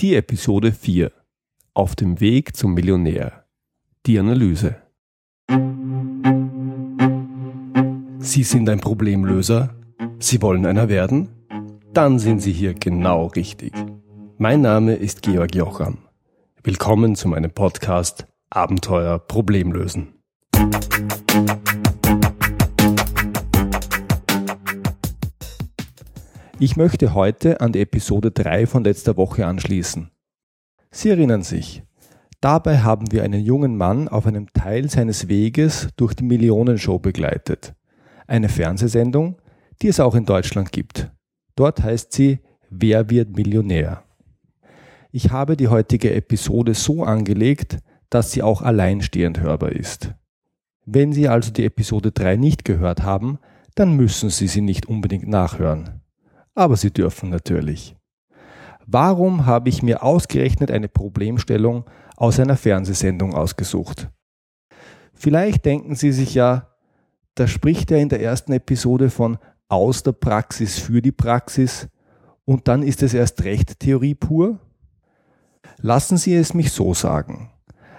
Die Episode 4 Auf dem Weg zum Millionär. Die Analyse. Sie sind ein Problemlöser? Sie wollen einer werden? Dann sind Sie hier genau richtig. Mein Name ist Georg Jocham. Willkommen zu meinem Podcast Abenteuer Problemlösen. Ich möchte heute an die Episode 3 von letzter Woche anschließen. Sie erinnern sich, dabei haben wir einen jungen Mann auf einem Teil seines Weges durch die Millionenshow begleitet. Eine Fernsehsendung, die es auch in Deutschland gibt. Dort heißt sie Wer wird Millionär? Ich habe die heutige Episode so angelegt, dass sie auch alleinstehend hörbar ist. Wenn Sie also die Episode 3 nicht gehört haben, dann müssen Sie sie nicht unbedingt nachhören aber Sie dürfen natürlich. Warum habe ich mir ausgerechnet eine Problemstellung aus einer Fernsehsendung ausgesucht? Vielleicht denken Sie sich ja, da spricht er in der ersten Episode von aus der Praxis für die Praxis und dann ist es erst recht Theorie pur? Lassen Sie es mich so sagen.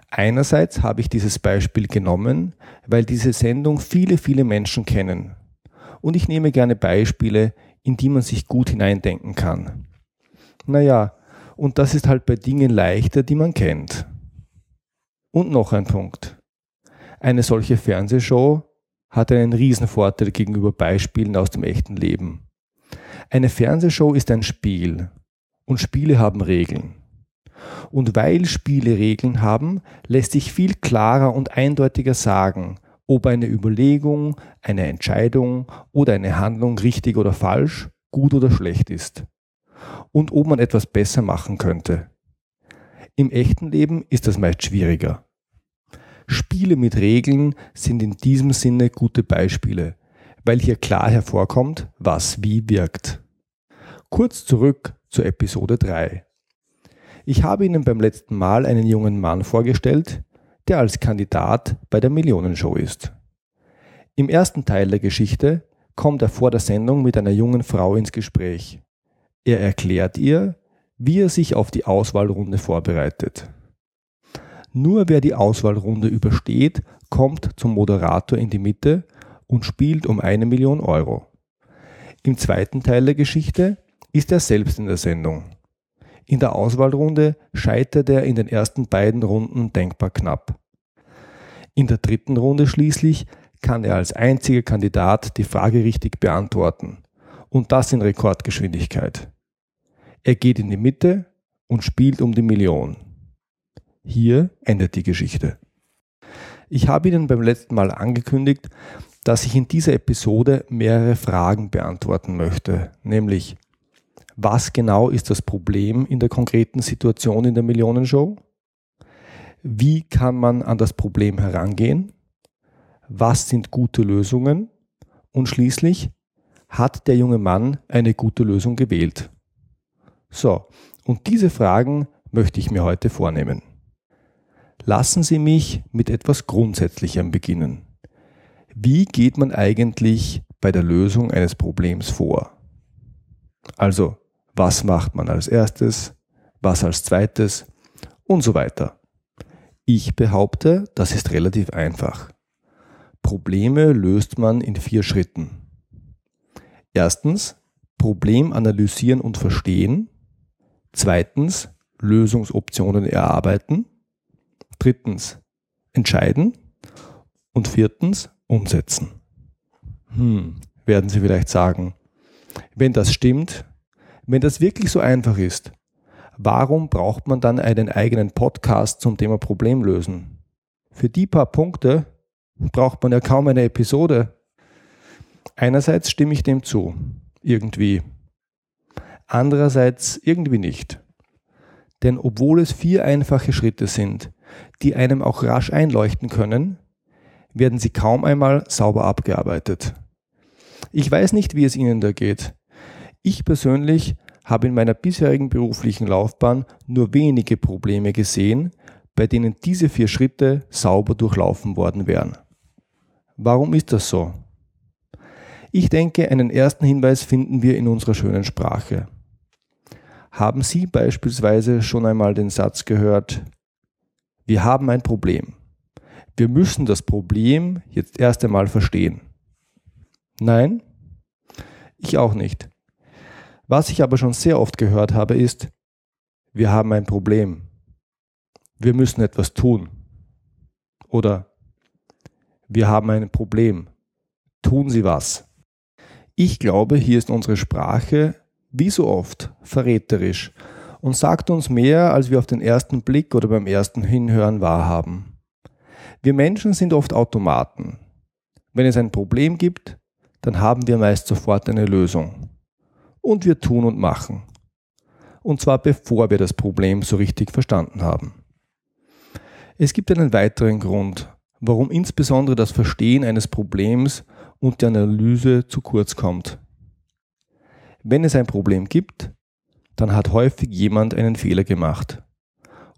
Einerseits habe ich dieses Beispiel genommen, weil diese Sendung viele, viele Menschen kennen. Und ich nehme gerne Beispiele, in die man sich gut hineindenken kann. Naja, und das ist halt bei Dingen leichter, die man kennt. Und noch ein Punkt. Eine solche Fernsehshow hat einen Riesenvorteil gegenüber Beispielen aus dem echten Leben. Eine Fernsehshow ist ein Spiel und Spiele haben Regeln. Und weil Spiele Regeln haben, lässt sich viel klarer und eindeutiger sagen, ob eine Überlegung, eine Entscheidung oder eine Handlung richtig oder falsch, gut oder schlecht ist und ob man etwas besser machen könnte. Im echten Leben ist das meist schwieriger. Spiele mit Regeln sind in diesem Sinne gute Beispiele, weil hier klar hervorkommt, was wie wirkt. Kurz zurück zur Episode 3. Ich habe Ihnen beim letzten Mal einen jungen Mann vorgestellt, der als Kandidat bei der Millionenshow ist. Im ersten Teil der Geschichte kommt er vor der Sendung mit einer jungen Frau ins Gespräch. Er erklärt ihr, wie er sich auf die Auswahlrunde vorbereitet. Nur wer die Auswahlrunde übersteht, kommt zum Moderator in die Mitte und spielt um eine Million Euro. Im zweiten Teil der Geschichte ist er selbst in der Sendung. In der Auswahlrunde scheitert er in den ersten beiden Runden denkbar knapp. In der dritten Runde schließlich kann er als einziger Kandidat die Frage richtig beantworten. Und das in Rekordgeschwindigkeit. Er geht in die Mitte und spielt um die Million. Hier endet die Geschichte. Ich habe Ihnen beim letzten Mal angekündigt, dass ich in dieser Episode mehrere Fragen beantworten möchte, nämlich was genau ist das Problem in der konkreten Situation in der Millionenshow? Wie kann man an das Problem herangehen? Was sind gute Lösungen? Und schließlich, hat der junge Mann eine gute Lösung gewählt? So, und diese Fragen möchte ich mir heute vornehmen. Lassen Sie mich mit etwas Grundsätzlichem beginnen. Wie geht man eigentlich bei der Lösung eines Problems vor? Also, was macht man als erstes, was als zweites und so weiter. Ich behaupte, das ist relativ einfach. Probleme löst man in vier Schritten. Erstens, Problem analysieren und verstehen. Zweitens, Lösungsoptionen erarbeiten. Drittens, entscheiden. Und viertens, umsetzen. Hm, werden Sie vielleicht sagen. Wenn das stimmt, wenn das wirklich so einfach ist, warum braucht man dann einen eigenen Podcast zum Thema Problemlösen? Für die paar Punkte braucht man ja kaum eine Episode. Einerseits stimme ich dem zu, irgendwie. Andererseits irgendwie nicht. Denn obwohl es vier einfache Schritte sind, die einem auch rasch einleuchten können, werden sie kaum einmal sauber abgearbeitet. Ich weiß nicht, wie es Ihnen da geht. Ich persönlich habe in meiner bisherigen beruflichen Laufbahn nur wenige Probleme gesehen, bei denen diese vier Schritte sauber durchlaufen worden wären. Warum ist das so? Ich denke, einen ersten Hinweis finden wir in unserer schönen Sprache. Haben Sie beispielsweise schon einmal den Satz gehört, wir haben ein Problem. Wir müssen das Problem jetzt erst einmal verstehen. Nein? Ich auch nicht. Was ich aber schon sehr oft gehört habe, ist, wir haben ein Problem. Wir müssen etwas tun. Oder wir haben ein Problem. Tun Sie was. Ich glaube, hier ist unsere Sprache, wie so oft, verräterisch und sagt uns mehr, als wir auf den ersten Blick oder beim ersten Hinhören wahrhaben. Wir Menschen sind oft Automaten. Wenn es ein Problem gibt, dann haben wir meist sofort eine Lösung. Und wir tun und machen. Und zwar bevor wir das Problem so richtig verstanden haben. Es gibt einen weiteren Grund, warum insbesondere das Verstehen eines Problems und die Analyse zu kurz kommt. Wenn es ein Problem gibt, dann hat häufig jemand einen Fehler gemacht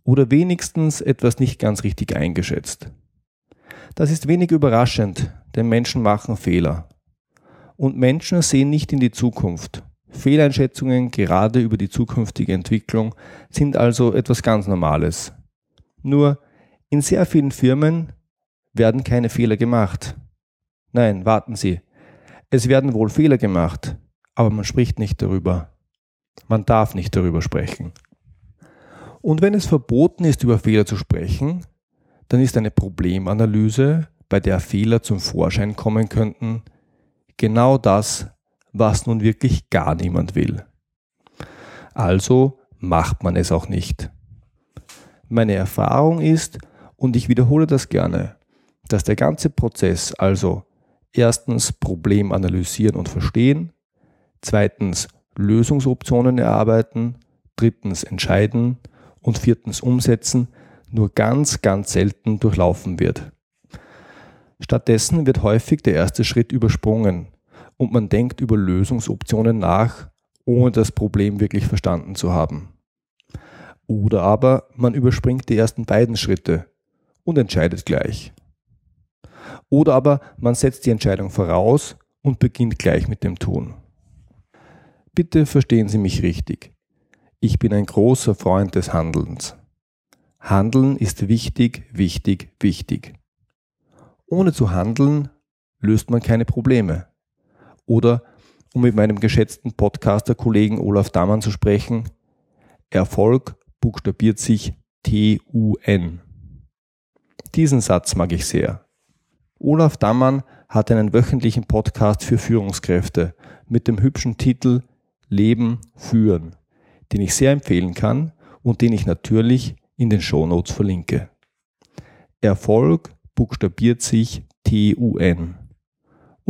oder wenigstens etwas nicht ganz richtig eingeschätzt. Das ist wenig überraschend, denn Menschen machen Fehler. Und Menschen sehen nicht in die Zukunft. Fehleinschätzungen gerade über die zukünftige Entwicklung sind also etwas ganz Normales. Nur in sehr vielen Firmen werden keine Fehler gemacht. Nein, warten Sie. Es werden wohl Fehler gemacht, aber man spricht nicht darüber. Man darf nicht darüber sprechen. Und wenn es verboten ist, über Fehler zu sprechen, dann ist eine Problemanalyse, bei der Fehler zum Vorschein kommen könnten, genau das, was nun wirklich gar niemand will. Also macht man es auch nicht. Meine Erfahrung ist, und ich wiederhole das gerne, dass der ganze Prozess, also erstens Problem analysieren und verstehen, zweitens Lösungsoptionen erarbeiten, drittens entscheiden und viertens umsetzen, nur ganz, ganz selten durchlaufen wird. Stattdessen wird häufig der erste Schritt übersprungen und man denkt über Lösungsoptionen nach, ohne das Problem wirklich verstanden zu haben. Oder aber man überspringt die ersten beiden Schritte und entscheidet gleich. Oder aber man setzt die Entscheidung voraus und beginnt gleich mit dem Tun. Bitte verstehen Sie mich richtig. Ich bin ein großer Freund des Handelns. Handeln ist wichtig, wichtig, wichtig. Ohne zu handeln löst man keine Probleme. Oder, um mit meinem geschätzten Podcaster-Kollegen Olaf Dammann zu sprechen, Erfolg buchstabiert sich T-U-N. Diesen Satz mag ich sehr. Olaf Dammann hat einen wöchentlichen Podcast für Führungskräfte mit dem hübschen Titel Leben führen, den ich sehr empfehlen kann und den ich natürlich in den Shownotes verlinke. Erfolg buchstabiert sich T-U-N.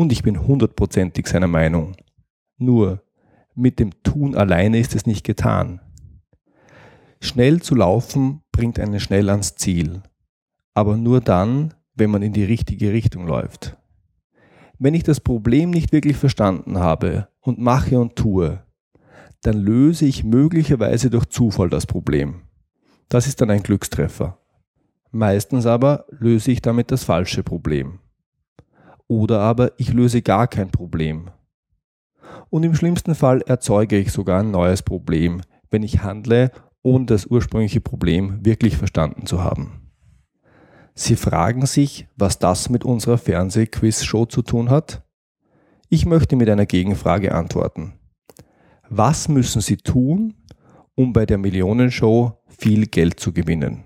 Und ich bin hundertprozentig seiner Meinung. Nur, mit dem Tun alleine ist es nicht getan. Schnell zu laufen bringt einen schnell ans Ziel. Aber nur dann, wenn man in die richtige Richtung läuft. Wenn ich das Problem nicht wirklich verstanden habe und mache und tue, dann löse ich möglicherweise durch Zufall das Problem. Das ist dann ein Glückstreffer. Meistens aber löse ich damit das falsche Problem. Oder aber ich löse gar kein Problem. Und im schlimmsten Fall erzeuge ich sogar ein neues Problem, wenn ich handle, ohne das ursprüngliche Problem wirklich verstanden zu haben. Sie fragen sich, was das mit unserer Fernsehquiz-Show zu tun hat? Ich möchte mit einer Gegenfrage antworten. Was müssen Sie tun, um bei der Millionenshow viel Geld zu gewinnen?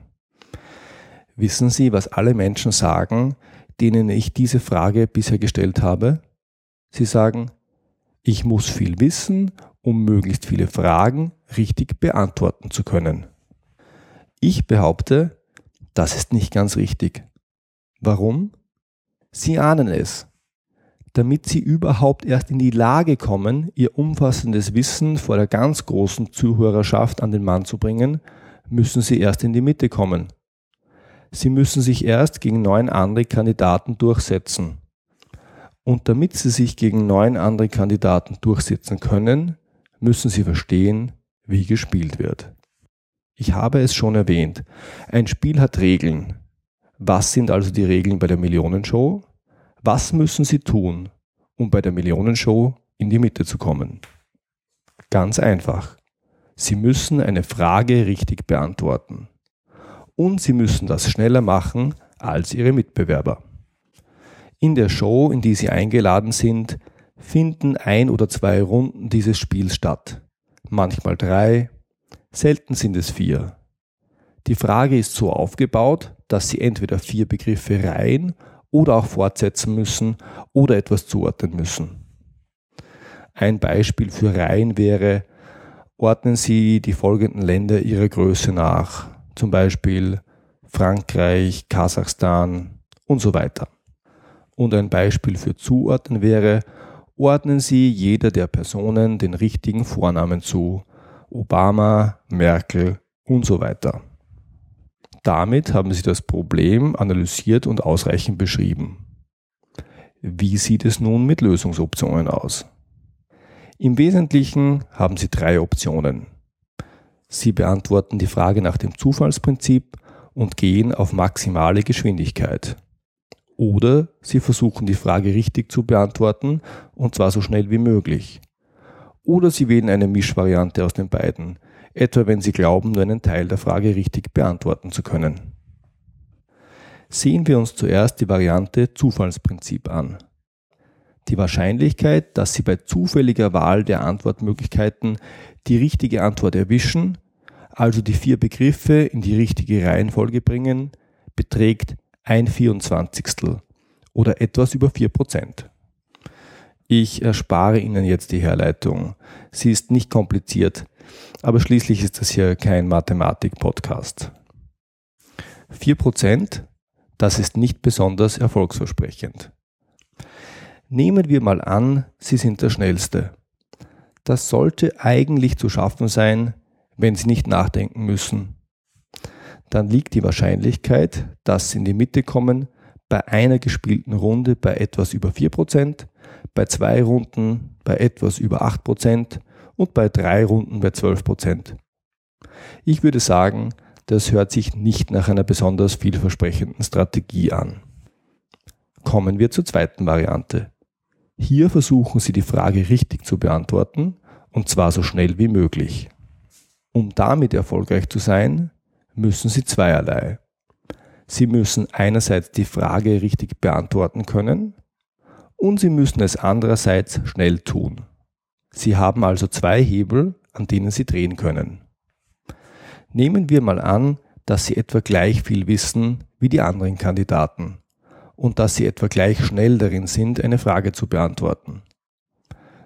Wissen Sie, was alle Menschen sagen, denen ich diese Frage bisher gestellt habe? Sie sagen, ich muss viel wissen, um möglichst viele Fragen richtig beantworten zu können. Ich behaupte, das ist nicht ganz richtig. Warum? Sie ahnen es damit sie überhaupt erst in die Lage kommen, ihr umfassendes Wissen vor der ganz großen Zuhörerschaft an den Mann zu bringen, müssen sie erst in die Mitte kommen. Sie müssen sich erst gegen neun andere Kandidaten durchsetzen. Und damit sie sich gegen neun andere Kandidaten durchsetzen können, müssen sie verstehen, wie gespielt wird. Ich habe es schon erwähnt, ein Spiel hat Regeln. Was sind also die Regeln bei der Millionenshow? Was müssen Sie tun, um bei der Millionenshow in die Mitte zu kommen? Ganz einfach. Sie müssen eine Frage richtig beantworten. Und Sie müssen das schneller machen als Ihre Mitbewerber. In der Show, in die Sie eingeladen sind, finden ein oder zwei Runden dieses Spiels statt. Manchmal drei, selten sind es vier. Die Frage ist so aufgebaut, dass Sie entweder vier Begriffe reihen oder auch fortsetzen müssen oder etwas zuordnen müssen. Ein Beispiel für Reihen wäre, ordnen Sie die folgenden Länder ihrer Größe nach, zum Beispiel Frankreich, Kasachstan und so weiter. Und ein Beispiel für Zuordnen wäre, ordnen Sie jeder der Personen den richtigen Vornamen zu, Obama, Merkel und so weiter. Damit haben Sie das Problem analysiert und ausreichend beschrieben. Wie sieht es nun mit Lösungsoptionen aus? Im Wesentlichen haben Sie drei Optionen. Sie beantworten die Frage nach dem Zufallsprinzip und gehen auf maximale Geschwindigkeit. Oder Sie versuchen die Frage richtig zu beantworten und zwar so schnell wie möglich. Oder Sie wählen eine Mischvariante aus den beiden, etwa wenn Sie glauben, nur einen Teil der Frage richtig beantworten zu können. Sehen wir uns zuerst die Variante Zufallsprinzip an. Die Wahrscheinlichkeit, dass Sie bei zufälliger Wahl der Antwortmöglichkeiten die richtige Antwort erwischen, also die vier Begriffe in die richtige Reihenfolge bringen, beträgt ein Vierundzwanzigstel oder etwas über vier Prozent. Ich erspare Ihnen jetzt die Herleitung. Sie ist nicht kompliziert, aber schließlich ist das hier kein Mathematik-Podcast. 4%, das ist nicht besonders erfolgsversprechend. Nehmen wir mal an, Sie sind der Schnellste. Das sollte eigentlich zu schaffen sein, wenn Sie nicht nachdenken müssen. Dann liegt die Wahrscheinlichkeit, dass Sie in die Mitte kommen, bei einer gespielten Runde bei etwas über 4%, bei zwei Runden bei etwas über 8% und bei drei Runden bei 12%. Ich würde sagen, das hört sich nicht nach einer besonders vielversprechenden Strategie an. Kommen wir zur zweiten Variante. Hier versuchen Sie die Frage richtig zu beantworten und zwar so schnell wie möglich. Um damit erfolgreich zu sein, müssen Sie zweierlei. Sie müssen einerseits die Frage richtig beantworten können und Sie müssen es andererseits schnell tun. Sie haben also zwei Hebel, an denen Sie drehen können. Nehmen wir mal an, dass Sie etwa gleich viel wissen wie die anderen Kandidaten und dass Sie etwa gleich schnell darin sind, eine Frage zu beantworten.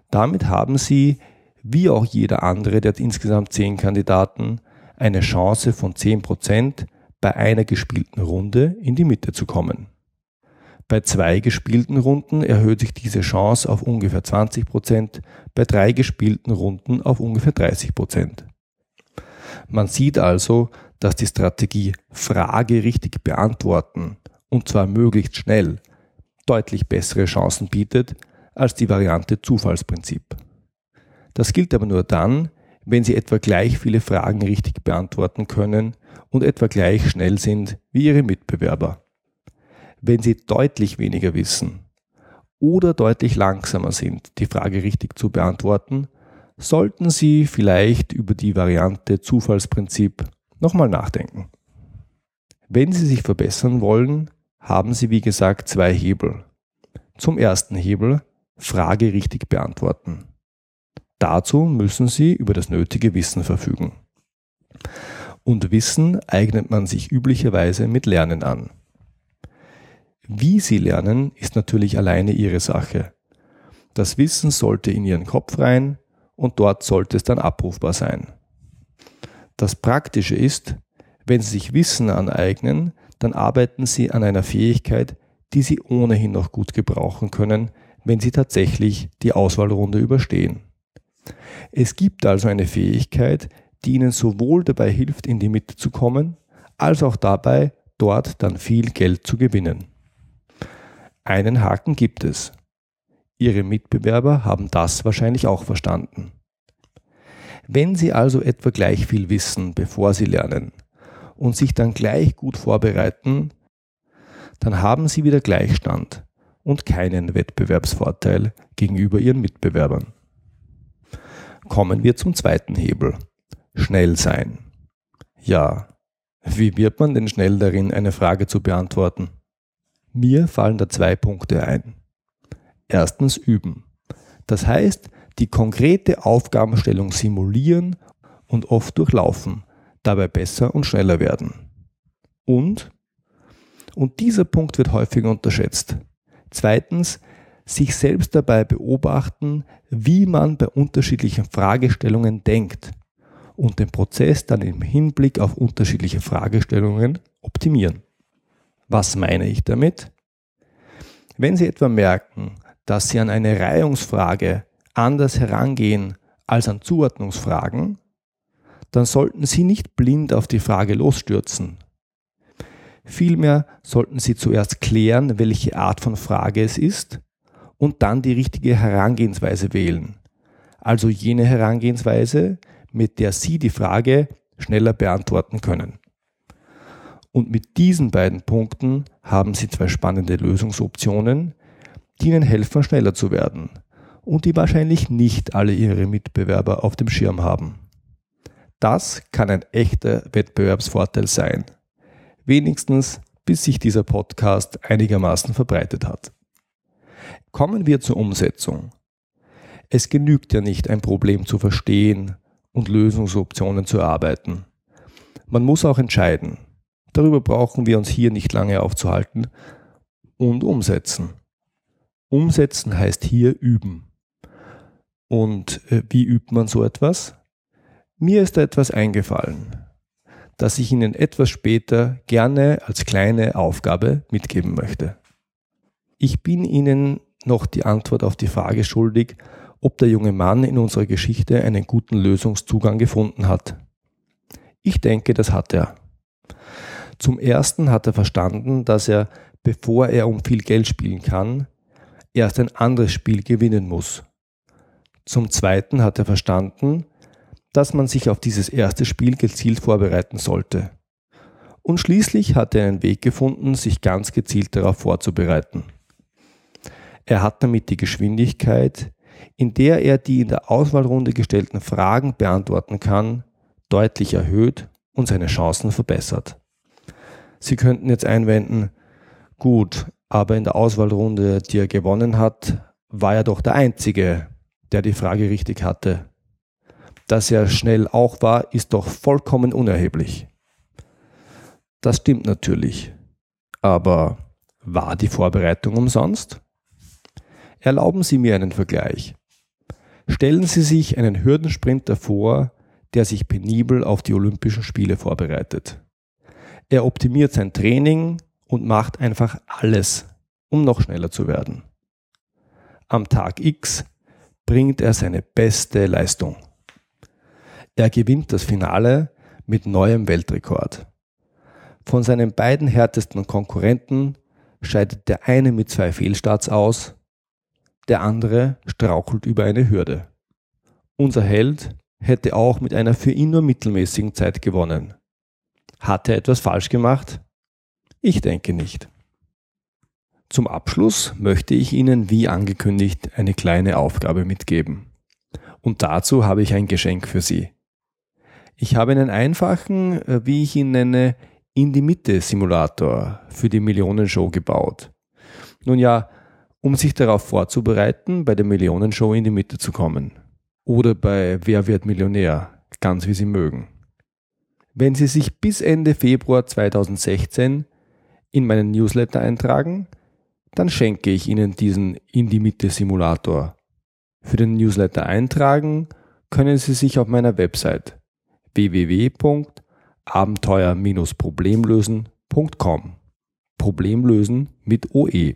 Damit haben Sie, wie auch jeder andere der insgesamt zehn Kandidaten, eine Chance von 10% bei einer gespielten Runde in die Mitte zu kommen. Bei zwei gespielten Runden erhöht sich diese Chance auf ungefähr 20%, bei drei gespielten Runden auf ungefähr 30%. Man sieht also, dass die Strategie Frage richtig beantworten und zwar möglichst schnell, deutlich bessere Chancen bietet als die Variante Zufallsprinzip. Das gilt aber nur dann, wenn Sie etwa gleich viele Fragen richtig beantworten können und etwa gleich schnell sind wie Ihre Mitbewerber. Wenn Sie deutlich weniger wissen oder deutlich langsamer sind, die Frage richtig zu beantworten, sollten Sie vielleicht über die Variante Zufallsprinzip nochmal nachdenken. Wenn Sie sich verbessern wollen, haben Sie wie gesagt zwei Hebel. Zum ersten Hebel Frage richtig beantworten. Dazu müssen Sie über das nötige Wissen verfügen. Und Wissen eignet man sich üblicherweise mit Lernen an. Wie Sie lernen, ist natürlich alleine Ihre Sache. Das Wissen sollte in Ihren Kopf rein und dort sollte es dann abrufbar sein. Das Praktische ist, wenn Sie sich Wissen aneignen, dann arbeiten Sie an einer Fähigkeit, die Sie ohnehin noch gut gebrauchen können, wenn Sie tatsächlich die Auswahlrunde überstehen. Es gibt also eine Fähigkeit, die Ihnen sowohl dabei hilft, in die Mitte zu kommen, als auch dabei, dort dann viel Geld zu gewinnen. Einen Haken gibt es. Ihre Mitbewerber haben das wahrscheinlich auch verstanden. Wenn Sie also etwa gleich viel wissen, bevor Sie lernen, und sich dann gleich gut vorbereiten, dann haben Sie wieder Gleichstand und keinen Wettbewerbsvorteil gegenüber Ihren Mitbewerbern. Kommen wir zum zweiten Hebel. Schnell sein. Ja, wie wird man denn schnell darin, eine Frage zu beantworten? Mir fallen da zwei Punkte ein. Erstens üben. Das heißt, die konkrete Aufgabenstellung simulieren und oft durchlaufen, dabei besser und schneller werden. Und, und dieser Punkt wird häufig unterschätzt. Zweitens, sich selbst dabei beobachten, wie man bei unterschiedlichen Fragestellungen denkt und den Prozess dann im Hinblick auf unterschiedliche Fragestellungen optimieren. Was meine ich damit? Wenn Sie etwa merken, dass Sie an eine Reihungsfrage anders herangehen als an Zuordnungsfragen, dann sollten Sie nicht blind auf die Frage losstürzen. Vielmehr sollten Sie zuerst klären, welche Art von Frage es ist und dann die richtige Herangehensweise wählen. Also jene Herangehensweise, mit der Sie die Frage schneller beantworten können. Und mit diesen beiden Punkten haben Sie zwei spannende Lösungsoptionen, die Ihnen helfen, schneller zu werden und die wahrscheinlich nicht alle Ihre Mitbewerber auf dem Schirm haben. Das kann ein echter Wettbewerbsvorteil sein. Wenigstens bis sich dieser Podcast einigermaßen verbreitet hat. Kommen wir zur Umsetzung. Es genügt ja nicht, ein Problem zu verstehen und Lösungsoptionen zu erarbeiten. Man muss auch entscheiden. Darüber brauchen wir uns hier nicht lange aufzuhalten. Und umsetzen. Umsetzen heißt hier üben. Und äh, wie übt man so etwas? Mir ist da etwas eingefallen, das ich Ihnen etwas später gerne als kleine Aufgabe mitgeben möchte. Ich bin Ihnen noch die Antwort auf die Frage schuldig, ob der junge Mann in unserer Geschichte einen guten Lösungszugang gefunden hat. Ich denke, das hat er. Zum Ersten hat er verstanden, dass er, bevor er um viel Geld spielen kann, erst ein anderes Spiel gewinnen muss. Zum Zweiten hat er verstanden, dass man sich auf dieses erste Spiel gezielt vorbereiten sollte. Und schließlich hat er einen Weg gefunden, sich ganz gezielt darauf vorzubereiten. Er hat damit die Geschwindigkeit, in der er die in der Auswahlrunde gestellten Fragen beantworten kann, deutlich erhöht und seine Chancen verbessert. Sie könnten jetzt einwenden, gut, aber in der Auswahlrunde, die er gewonnen hat, war er doch der Einzige, der die Frage richtig hatte. Dass er schnell auch war, ist doch vollkommen unerheblich. Das stimmt natürlich. Aber war die Vorbereitung umsonst? Erlauben Sie mir einen Vergleich. Stellen Sie sich einen Hürdensprinter vor, der sich penibel auf die Olympischen Spiele vorbereitet. Er optimiert sein Training und macht einfach alles, um noch schneller zu werden. Am Tag X bringt er seine beste Leistung. Er gewinnt das Finale mit neuem Weltrekord. Von seinen beiden härtesten Konkurrenten scheidet der eine mit zwei Fehlstarts aus der andere strauchelt über eine Hürde. Unser Held hätte auch mit einer für ihn nur mittelmäßigen Zeit gewonnen. Hat er etwas falsch gemacht? Ich denke nicht. Zum Abschluss möchte ich Ihnen wie angekündigt eine kleine Aufgabe mitgeben. Und dazu habe ich ein Geschenk für Sie. Ich habe einen einfachen, äh, wie ich ihn nenne, in die Mitte Simulator für die Millionenshow gebaut. Nun ja, um sich darauf vorzubereiten, bei der Millionenshow in die Mitte zu kommen. Oder bei Wer wird Millionär, ganz wie Sie mögen. Wenn Sie sich bis Ende Februar 2016 in meinen Newsletter eintragen, dann schenke ich Ihnen diesen In die Mitte Simulator. Für den Newsletter eintragen können Sie sich auf meiner Website www.abenteuer-problemlösen.com Problemlösen mit OE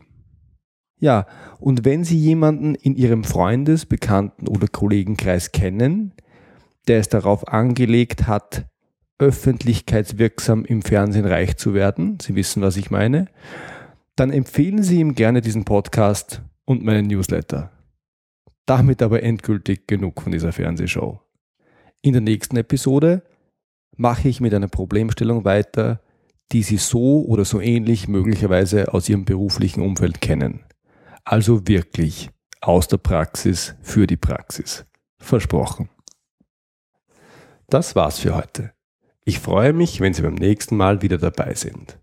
ja, und wenn Sie jemanden in Ihrem Freundes-, Bekannten- oder Kollegenkreis kennen, der es darauf angelegt hat, öffentlichkeitswirksam im Fernsehen reich zu werden, Sie wissen, was ich meine, dann empfehlen Sie ihm gerne diesen Podcast und meinen Newsletter. Damit aber endgültig genug von dieser Fernsehshow. In der nächsten Episode mache ich mit einer Problemstellung weiter, die Sie so oder so ähnlich möglicherweise aus Ihrem beruflichen Umfeld kennen. Also wirklich aus der Praxis für die Praxis. Versprochen. Das war's für heute. Ich freue mich, wenn Sie beim nächsten Mal wieder dabei sind.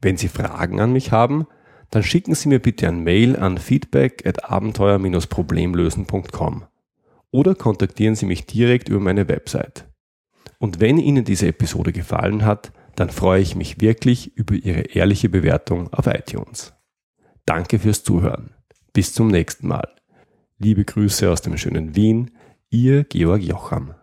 Wenn Sie Fragen an mich haben, dann schicken Sie mir bitte ein Mail an feedback at abenteuer-problemlösen.com oder kontaktieren Sie mich direkt über meine Website. Und wenn Ihnen diese Episode gefallen hat, dann freue ich mich wirklich über Ihre ehrliche Bewertung auf iTunes. Danke fürs Zuhören. Bis zum nächsten Mal. Liebe Grüße aus dem schönen Wien, Ihr Georg Jocham.